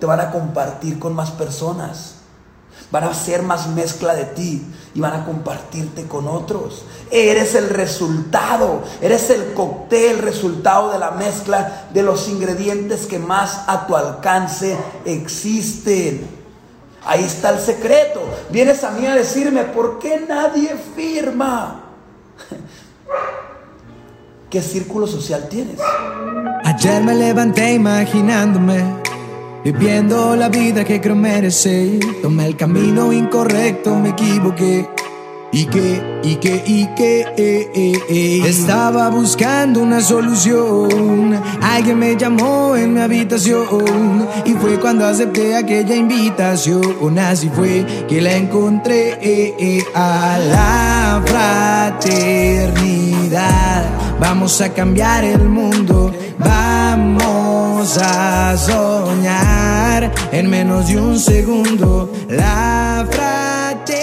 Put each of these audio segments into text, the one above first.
te van a compartir con más personas. Van a hacer más mezcla de ti y van a compartirte con otros. Eres el resultado, eres el cóctel, resultado de la mezcla de los ingredientes que más a tu alcance existen. Ahí está el secreto. Vienes a mí a decirme, ¿por qué nadie firma? ¿Qué círculo social tienes? Ayer me levanté imaginándome, viviendo la vida que creo merecer. Tomé el camino incorrecto, me equivoqué. Y que, y que, y que, eh, eh, eh. estaba buscando una solución. Alguien me llamó en mi habitación y fue cuando acepté aquella invitación. Así fue que la encontré a la fraternidad. Vamos a cambiar el mundo, vamos a soñar en menos de un segundo. La fraternidad.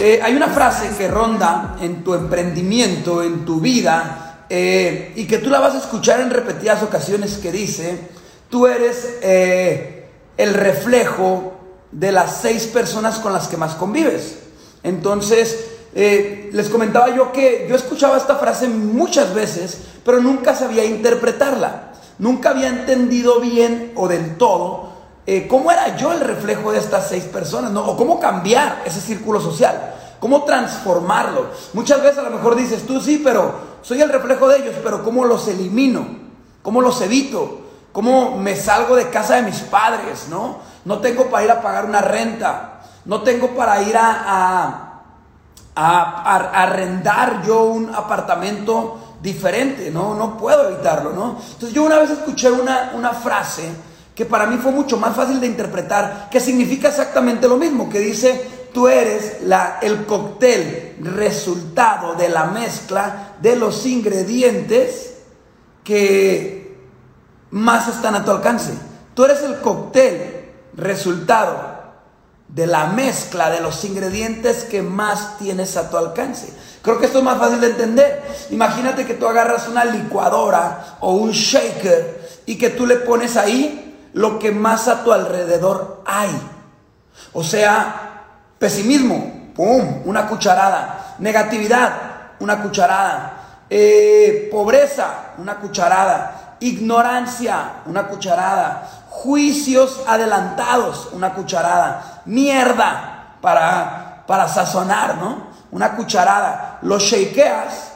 Eh, hay una frase que ronda en tu emprendimiento, en tu vida, eh, y que tú la vas a escuchar en repetidas ocasiones que dice, tú eres eh, el reflejo de las seis personas con las que más convives. Entonces, les comentaba yo que yo escuchaba esta frase muchas veces, pero nunca sabía interpretarla. Nunca había entendido bien o del todo cómo era yo el reflejo de estas seis personas, ¿no? o cómo cambiar ese círculo social. ¿Cómo transformarlo? Muchas veces a lo mejor dices, tú sí, pero soy el reflejo de ellos, pero ¿cómo los elimino? ¿Cómo los evito? ¿Cómo me salgo de casa de mis padres? ¿No? No tengo para ir a pagar una renta. No tengo para ir a, a, arrendar yo un apartamento diferente. No, no puedo evitarlo, ¿no? Entonces yo una vez escuché una, una frase que para mí fue mucho más fácil de interpretar, que significa exactamente lo mismo, que dice, tú eres la, el cóctel resultado de la mezcla de los ingredientes que más están a tu alcance. Tú eres el cóctel resultado de la mezcla de los ingredientes que más tienes a tu alcance. Creo que esto es más fácil de entender. Imagínate que tú agarras una licuadora o un shaker y que tú le pones ahí lo que más a tu alrededor hay. O sea, Pesimismo, ¡pum! Una cucharada. Negatividad, una cucharada. Eh, pobreza, una cucharada. Ignorancia, una cucharada. Juicios adelantados, una cucharada. Mierda, para, para sazonar, ¿no? Una cucharada. Lo shakeas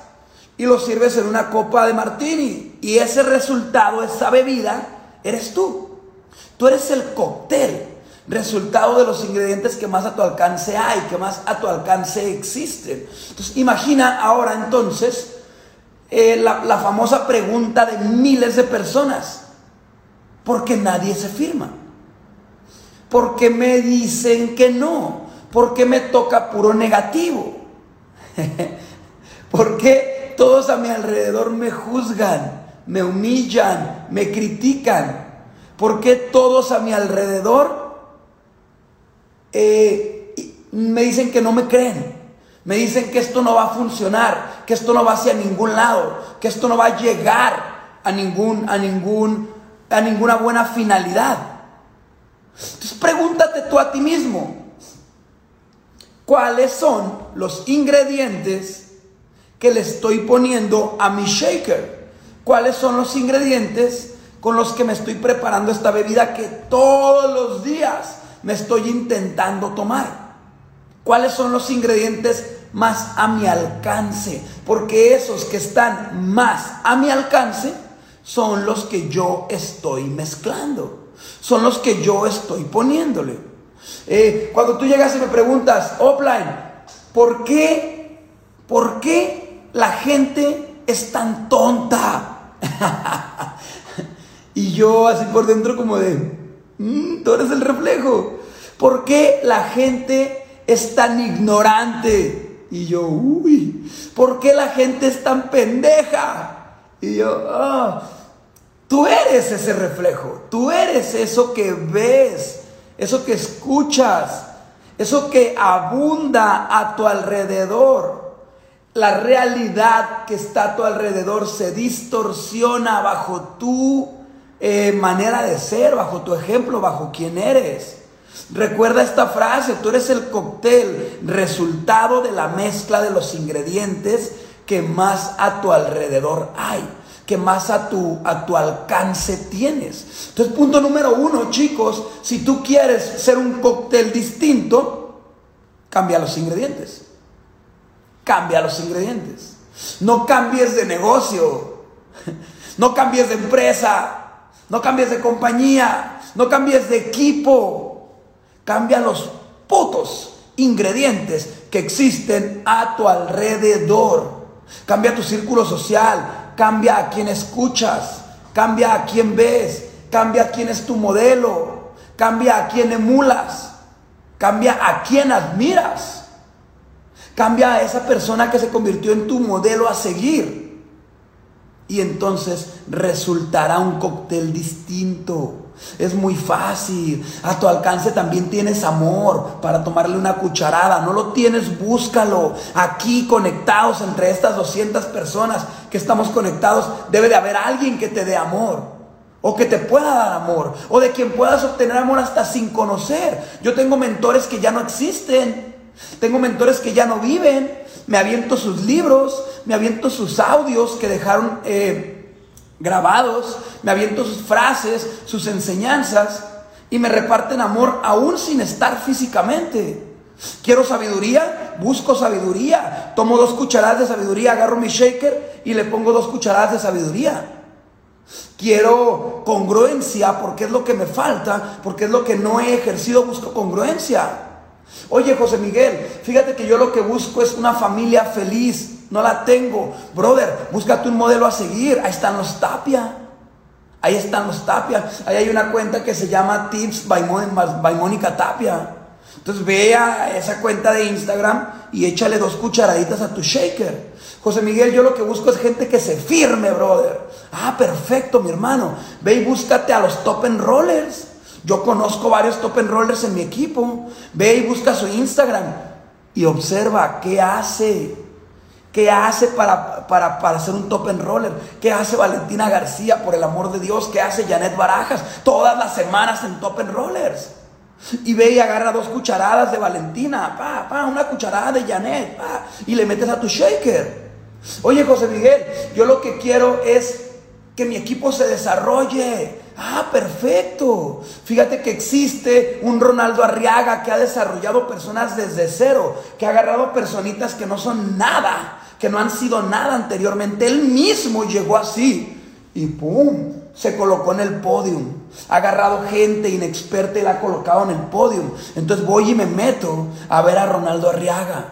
y lo sirves en una copa de martini. Y ese resultado, esa bebida, eres tú. Tú eres el cóctel resultado de los ingredientes que más a tu alcance hay, que más a tu alcance existen. Entonces, imagina ahora entonces eh, la, la famosa pregunta de miles de personas. ¿Por qué nadie se firma? ¿Por qué me dicen que no? ¿Por qué me toca puro negativo? ¿Por qué todos a mi alrededor me juzgan, me humillan, me critican? ¿Por qué todos a mi alrededor eh, me dicen que no me creen. Me dicen que esto no va a funcionar, que esto no va hacia ningún lado, que esto no va a llegar a ningún, a ningún, a ninguna buena finalidad. Entonces pregúntate tú a ti mismo, ¿cuáles son los ingredientes que le estoy poniendo a mi shaker? ¿Cuáles son los ingredientes con los que me estoy preparando esta bebida que todos los días me estoy intentando tomar? ¿Cuáles son los ingredientes más a mi alcance? Porque esos que están más a mi alcance son los que yo estoy mezclando. Son los que yo estoy poniéndole. Eh, cuando tú llegas y me preguntas, offline, ¿por qué? ¿Por qué la gente es tan tonta? y yo así por dentro como de, Mm, tú eres el reflejo. ¿Por qué la gente es tan ignorante? Y yo, uy, ¿por qué la gente es tan pendeja? Y yo, ah, tú eres ese reflejo, tú eres eso que ves, eso que escuchas, eso que abunda a tu alrededor. La realidad que está a tu alrededor se distorsiona bajo tu eh, manera de ser, bajo tu ejemplo, bajo quién eres. Recuerda esta frase, tú eres el cóctel, resultado de la mezcla de los ingredientes que más a tu alrededor hay, que más a tu, a tu alcance tienes. Entonces, punto número uno, chicos, si tú quieres ser un cóctel distinto, cambia los ingredientes. Cambia los ingredientes. No cambies de negocio. No cambies de empresa. No cambies de compañía. No cambies de equipo. Cambia los putos ingredientes que existen a tu alrededor. Cambia tu círculo social, cambia a quién escuchas, cambia a quién ves, cambia a quién es tu modelo, cambia a quién emulas, cambia a quién admiras, cambia a esa persona que se convirtió en tu modelo a seguir. Y entonces resultará un cóctel distinto. Es muy fácil. A tu alcance también tienes amor para tomarle una cucharada. No lo tienes, búscalo. Aquí conectados entre estas 200 personas que estamos conectados, debe de haber alguien que te dé amor. O que te pueda dar amor. O de quien puedas obtener amor hasta sin conocer. Yo tengo mentores que ya no existen. Tengo mentores que ya no viven. Me aviento sus libros. Me aviento sus audios que dejaron... Eh, grabados, me aviento sus frases, sus enseñanzas y me reparten amor aún sin estar físicamente. Quiero sabiduría, busco sabiduría, tomo dos cucharadas de sabiduría, agarro mi shaker y le pongo dos cucharadas de sabiduría. Quiero congruencia porque es lo que me falta, porque es lo que no he ejercido, busco congruencia. Oye José Miguel, fíjate que yo lo que busco es una familia feliz, no la tengo. Brother, búscate un modelo a seguir. Ahí están los Tapia. Ahí están los Tapia. Ahí hay una cuenta que se llama Tips by, Mónica Tapia. Entonces ve a esa cuenta de Instagram y échale dos cucharaditas a tu shaker. José Miguel, yo lo que busco es gente que se firme, brother. Ah, perfecto, mi hermano. Ve y búscate a los top and rollers. Yo conozco varios top and rollers en mi equipo. Ve y busca su Instagram y observa qué hace. ¿Qué hace para, para, para ser un top and roller? ¿Qué hace Valentina García, por el amor de Dios? ¿Qué hace Janet Barajas? Todas las semanas en top and rollers. Y ve y agarra dos cucharadas de Valentina, pa, pa, una cucharada de Janet, pa, y le metes a tu shaker. Oye, José Miguel, yo lo que quiero es que mi equipo se desarrolle. Ah, perfecto. Fíjate que existe un Ronaldo Arriaga que ha desarrollado personas desde cero, que ha agarrado personitas que no son nada que no han sido nada anteriormente. Él mismo llegó así y ¡pum! Se colocó en el podium. Ha agarrado gente inexperta y la ha colocado en el podium. Entonces voy y me meto a ver a Ronaldo Arriaga.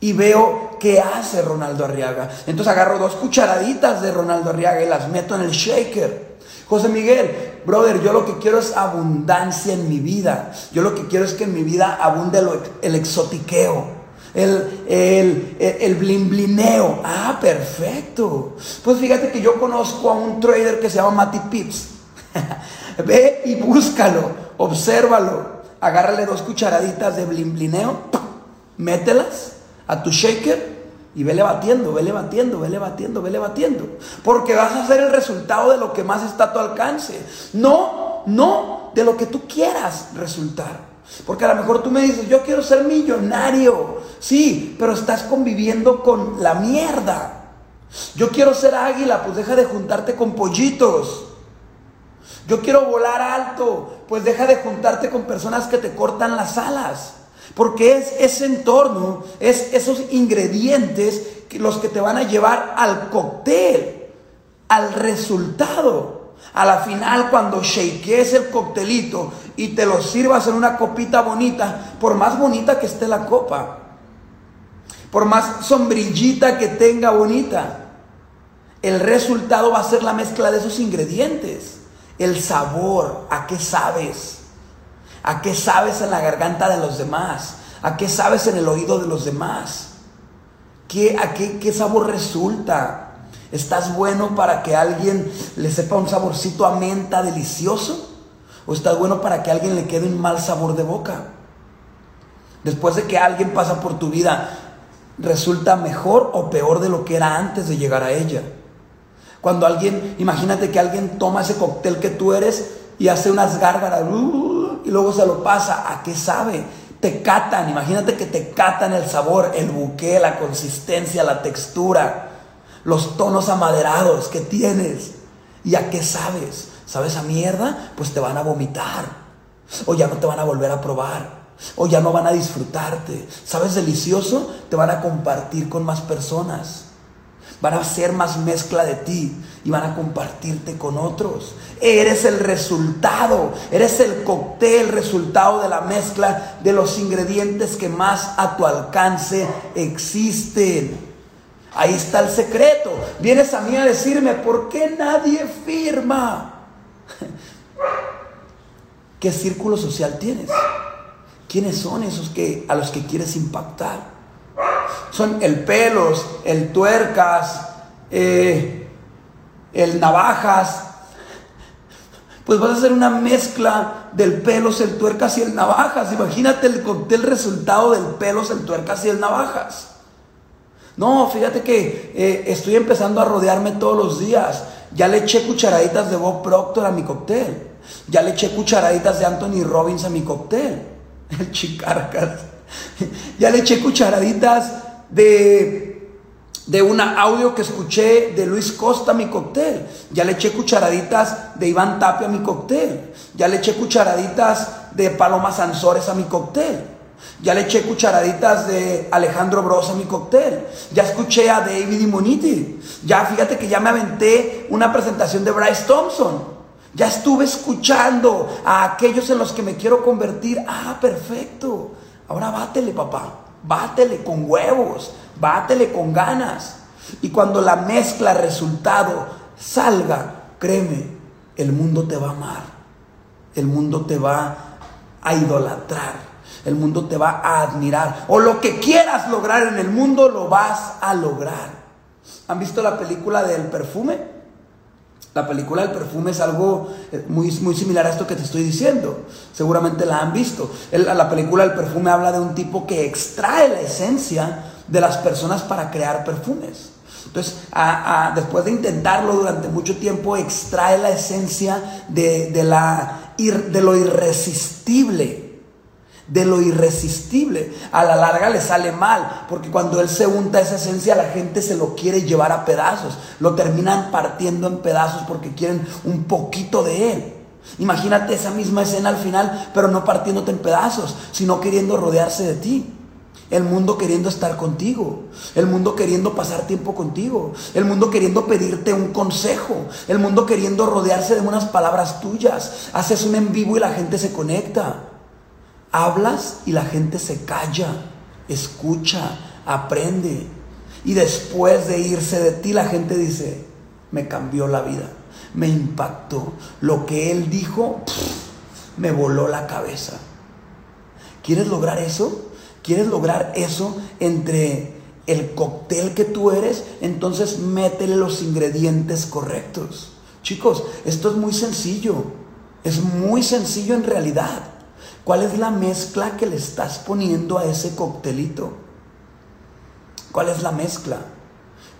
Y veo qué hace Ronaldo Arriaga. Entonces agarro dos cucharaditas de Ronaldo Arriaga y las meto en el shaker. José Miguel, brother, yo lo que quiero es abundancia en mi vida. Yo lo que quiero es que en mi vida abunde el exotiqueo el, el, el blimblineo. Ah, perfecto. Pues fíjate que yo conozco a un trader que se llama Matty Pips. Ve y búscalo, obsérvalo. Agárrale dos cucharaditas de blimblineo, mételas a tu shaker y vele batiendo, vele batiendo, vele batiendo, vele batiendo. Porque vas a hacer el resultado de lo que más está a tu alcance. No, no de lo que tú quieras resultar. Porque a lo mejor tú me dices, yo quiero ser millonario. Sí, pero estás conviviendo con la mierda. Yo quiero ser águila, pues deja de juntarte con pollitos. Yo quiero volar alto, pues deja de juntarte con personas que te cortan las alas. Porque es ese entorno, es esos ingredientes los que te van a llevar al cóctel, al resultado. A la final, cuando shakees el coctelito y te lo sirvas en una copita bonita, por más bonita que esté la copa, por más sombrillita que tenga bonita, el resultado va a ser la mezcla de esos ingredientes. El sabor, a qué sabes, a qué sabes en la garganta de los demás, a qué sabes en el oído de los demás, ¿Qué, a qué, qué sabor resulta. ¿Estás bueno para que alguien le sepa un saborcito a menta delicioso? ¿O estás bueno para que alguien le quede un mal sabor de boca? Después de que alguien pasa por tu vida, ¿resulta mejor o peor de lo que era antes de llegar a ella? Cuando alguien, imagínate que alguien toma ese cóctel que tú eres y hace unas gárgaras uh, y luego se lo pasa. ¿A qué sabe? Te catan, imagínate que te catan el sabor, el buque, la consistencia, la textura, los tonos amaderados que tienes. ¿Y a qué sabes? ¿Sabes a mierda? Pues te van a vomitar. O ya no te van a volver a probar. O ya no van a disfrutarte. ¿Sabes delicioso? Te van a compartir con más personas van a hacer más mezcla de ti y van a compartirte con otros. Eres el resultado, eres el cóctel, resultado de la mezcla de los ingredientes que más a tu alcance existen. Ahí está el secreto. Vienes a mí a decirme, ¿por qué nadie firma? ¿Qué círculo social tienes? ¿Quiénes son esos que, a los que quieres impactar? son el pelos, el tuercas, eh, el navajas. Pues vas a hacer una mezcla del pelos, el tuercas y el navajas. Imagínate el cóctel resultado del pelos, el tuercas y el navajas. No, fíjate que eh, estoy empezando a rodearme todos los días. Ya le eché cucharaditas de Bob Proctor a mi cóctel. Ya le eché cucharaditas de Anthony Robbins a mi cóctel. El chicarcas. Ya le eché cucharaditas de, de un audio que escuché de Luis Costa a mi cóctel. Ya le eché cucharaditas de Iván Tapia a mi cóctel. Ya le eché cucharaditas de Paloma Sansores a mi cóctel. Ya le eché cucharaditas de Alejandro Bros a mi cóctel. Ya escuché a David Moniti Ya fíjate que ya me aventé una presentación de Bryce Thompson. Ya estuve escuchando a aquellos en los que me quiero convertir. Ah, perfecto. Ahora bátele, papá. Bátele con huevos, bátele con ganas. Y cuando la mezcla resultado salga, créeme, el mundo te va a amar. El mundo te va a idolatrar. El mundo te va a admirar. O lo que quieras lograr en el mundo lo vas a lograr. ¿Han visto la película del perfume? La película del perfume es algo eh, muy, muy similar a esto que te estoy diciendo. Seguramente la han visto. la película del perfume habla de un tipo que extrae la esencia de las personas para crear perfumes. Entonces, después de intentarlo durante mucho tiempo, extrae la esencia de, de, la, de lo irresistible de lo irresistible. A la larga le sale mal, porque cuando él se unta esa esencia, la gente se lo quiere llevar a pedazos. Lo terminan partiendo en pedazos porque quieren un poquito de él. Imagínate esa misma escena al final, pero no partiéndote en pedazos, sino queriendo rodearse de ti. El mundo queriendo estar contigo. El mundo queriendo pasar tiempo contigo. El mundo queriendo pedirte un consejo. El mundo queriendo rodearse de unas palabras tuyas. Haces un en vivo y la gente se conecta. Hablas y la gente se calla, escucha, aprende. Y después de irse de ti, la gente dice, me cambió la vida, me impactó. Lo que él dijo, me voló la cabeza. ¿Quieres lograr eso? ¿Quieres lograr eso entre el cóctel que tú eres? Entonces métele los ingredientes correctos. Chicos, esto es muy sencillo. Es muy sencillo en realidad. ¿Cuál es la mezcla que le estás poniendo a ese coctelito? ¿Cuál es la mezcla?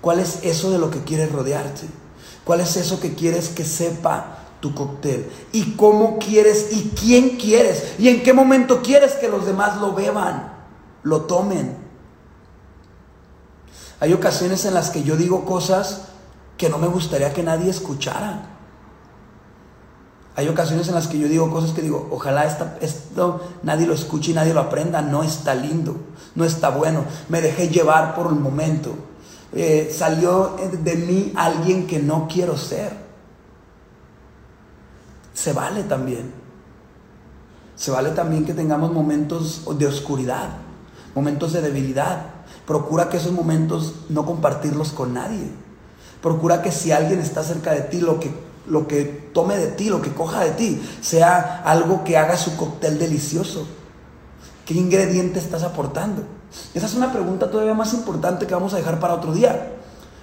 ¿Cuál es eso de lo que quieres rodearte? ¿Cuál es eso que quieres que sepa tu cóctel? ¿Y cómo quieres y quién quieres? ¿Y en qué momento quieres que los demás lo beban, lo tomen? Hay ocasiones en las que yo digo cosas que no me gustaría que nadie escuchara. Hay ocasiones en las que yo digo cosas que digo, ojalá esto nadie lo escuche y nadie lo aprenda, no está lindo, no está bueno, me dejé llevar por un momento, eh, salió de mí alguien que no quiero ser. Se vale también, se vale también que tengamos momentos de oscuridad, momentos de debilidad. Procura que esos momentos no compartirlos con nadie. Procura que si alguien está cerca de ti, lo que lo que tome de ti, lo que coja de ti, sea algo que haga su cóctel delicioso. ¿Qué ingrediente estás aportando? Esa es una pregunta todavía más importante que vamos a dejar para otro día,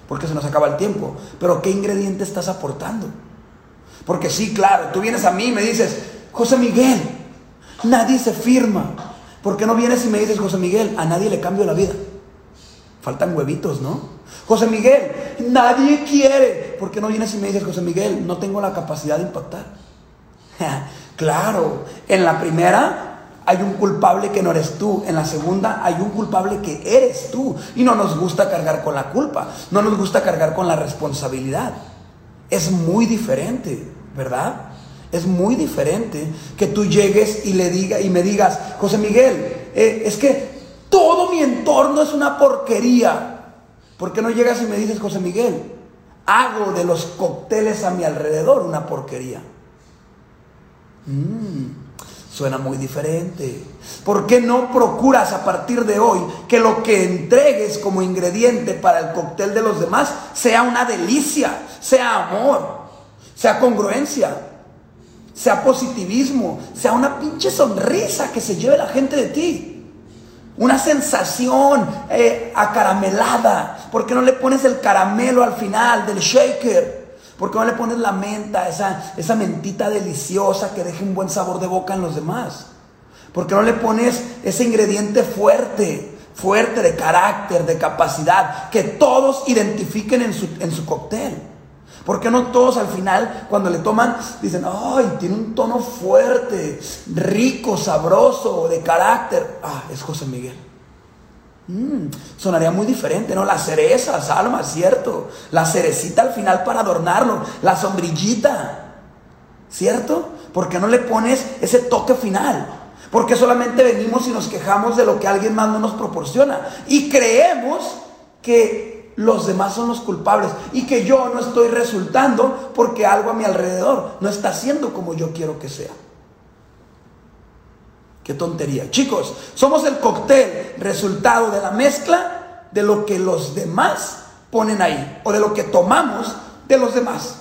porque se nos acaba el tiempo. Pero ¿qué ingrediente estás aportando? Porque sí, claro, tú vienes a mí y me dices, José Miguel, nadie se firma. ¿Por qué no vienes y me dices, José Miguel, a nadie le cambio la vida? Faltan huevitos, ¿no? José Miguel, nadie quiere. ¿Por qué no vienes y me dices, José Miguel, no tengo la capacidad de impactar? claro, en la primera hay un culpable que no eres tú. En la segunda hay un culpable que eres tú. Y no nos gusta cargar con la culpa. No nos gusta cargar con la responsabilidad. Es muy diferente, ¿verdad? Es muy diferente que tú llegues y le diga y me digas, José Miguel, eh, es que todo mi entorno es una porquería. ¿Por qué no llegas y me dices, José Miguel, hago de los cócteles a mi alrededor una porquería? Mmm Suena muy diferente. ¿Por qué no procuras a partir de hoy que lo que entregues como ingrediente para el cóctel de los demás sea una delicia, sea amor, sea congruencia, sea positivismo, sea una pinche sonrisa que se lleve la gente de ti? Una sensación eh, acaramelada. ¿Por qué no le pones el caramelo al final del shaker? ¿Por qué no le pones la menta, esa, esa mentita deliciosa que deje un buen sabor de boca en los demás? ¿Por qué no le pones ese ingrediente fuerte, fuerte de carácter, de capacidad, que todos identifiquen en su, en su cóctel? ¿Por qué no todos al final, cuando le toman, dicen, ay, tiene un tono fuerte, rico, sabroso, de carácter? Ah, es José Miguel. Mm, sonaría muy diferente, ¿no? La cereza, Salma, cierto. La cerecita al final para adornarlo. La sombrillita, ¿cierto? ¿Por qué no le pones ese toque final? Porque solamente venimos y nos quejamos de lo que alguien más no nos proporciona. Y creemos que los demás son los culpables y que yo no estoy resultando porque algo a mi alrededor no está siendo como yo quiero que sea. Qué tontería. Chicos, somos el cóctel resultado de la mezcla de lo que los demás ponen ahí o de lo que tomamos de los demás.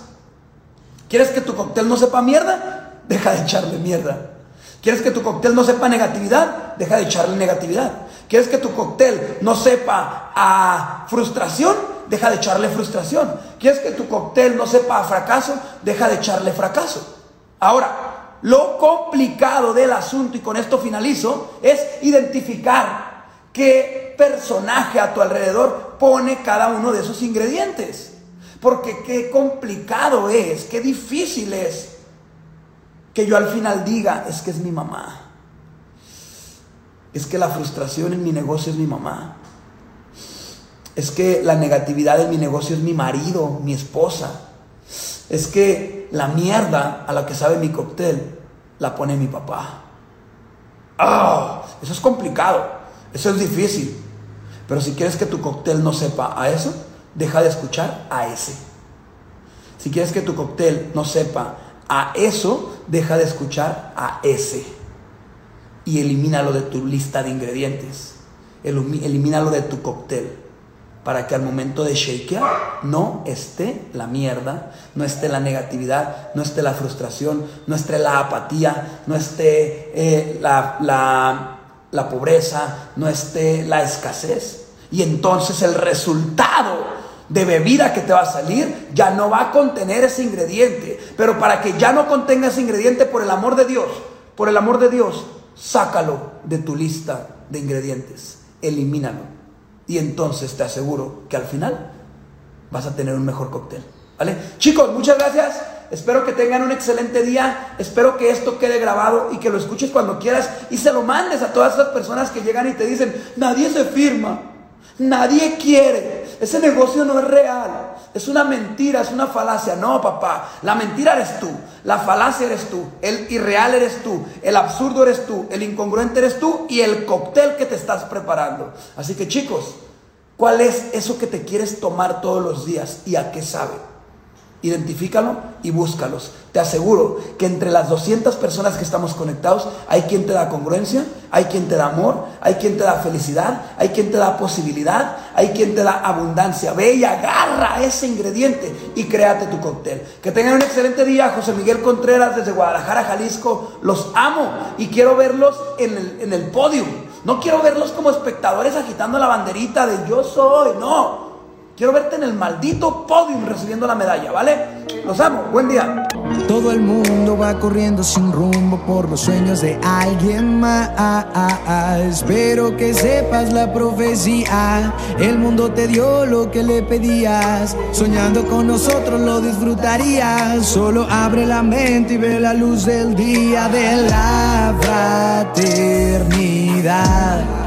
¿Quieres que tu cóctel no sepa mierda? Deja de echarle mierda. ¿Quieres que tu cóctel no sepa negatividad? Deja de echarle negatividad. ¿Quieres que tu cóctel no sepa a frustración? Deja de echarle frustración. ¿Quieres que tu cóctel no sepa a fracaso? Deja de echarle fracaso. Ahora, lo complicado del asunto, y con esto finalizo, es identificar qué personaje a tu alrededor pone cada uno de esos ingredientes. Porque qué complicado es, qué difícil es que yo al final diga, es que es mi mamá. Es que la frustración en mi negocio es mi mamá. Es que la negatividad en mi negocio es mi marido, mi esposa. Es que la mierda a la que sabe mi cóctel la pone mi papá. ¡Ah! Eso es complicado, eso es difícil. Pero si quieres que tu cóctel no sepa a eso, deja de escuchar a ese. Si quieres que tu cóctel no sepa a eso, deja de escuchar a ese. Y elimínalo de tu lista de ingredientes. Elimínalo de tu cóctel para que al momento de shakear no esté la mierda, no esté la negatividad, no esté la frustración, no esté la apatía, no esté eh, la, la pobreza, no esté la escasez. Y entonces el resultado de bebida que te va a salir ya no va a contener ese ingrediente. Pero para que ya no contenga ese ingrediente, por el amor de Dios, por el amor de Dios, sácalo de tu lista de ingredientes, elimínalo. Y entonces te aseguro que al final vas a tener un mejor cóctel. ¿Vale? Chicos, muchas gracias. Espero que tengan un excelente día. Espero que esto quede grabado y que lo escuches cuando quieras y se lo mandes a todas esas personas que llegan y te dicen, nadie se firma, nadie quiere, ese negocio no es real, es una mentira, es una falacia. No, papá, la mentira eres tú, la falacia eres tú, el irreal eres tú, el absurdo eres tú, el incongruente eres tú y el cóctel que te estás preparando. Así que chicos, ¿cuál es eso que te quieres tomar todos los días y a qué sabe? Identifícalo y búscalos. Te aseguro que entre las 200 personas que estamos conectados, hay quien te da congruencia, hay quien te da amor, hay quien te da felicidad, hay quien te da posibilidad, hay quien te da abundancia. Ve y agarra ese ingrediente y créate tu cóctel. Que tengan un excelente día. José Miguel Contreras desde Guadalajara, Jalisco. Los amo y quiero verlos en el, en el podio. No quiero verlos como espectadores agitando la banderita de yo soy. No. Quiero verte en el maldito podium recibiendo la medalla, ¿vale? Los amo. Buen día. Todo el mundo va corriendo sin rumbo por los sueños de alguien más. Espero que sepas la profecía. El mundo te dio lo que le pedías. Soñando con nosotros lo disfrutarías. Solo abre la mente y ve la luz del día de la fraternidad.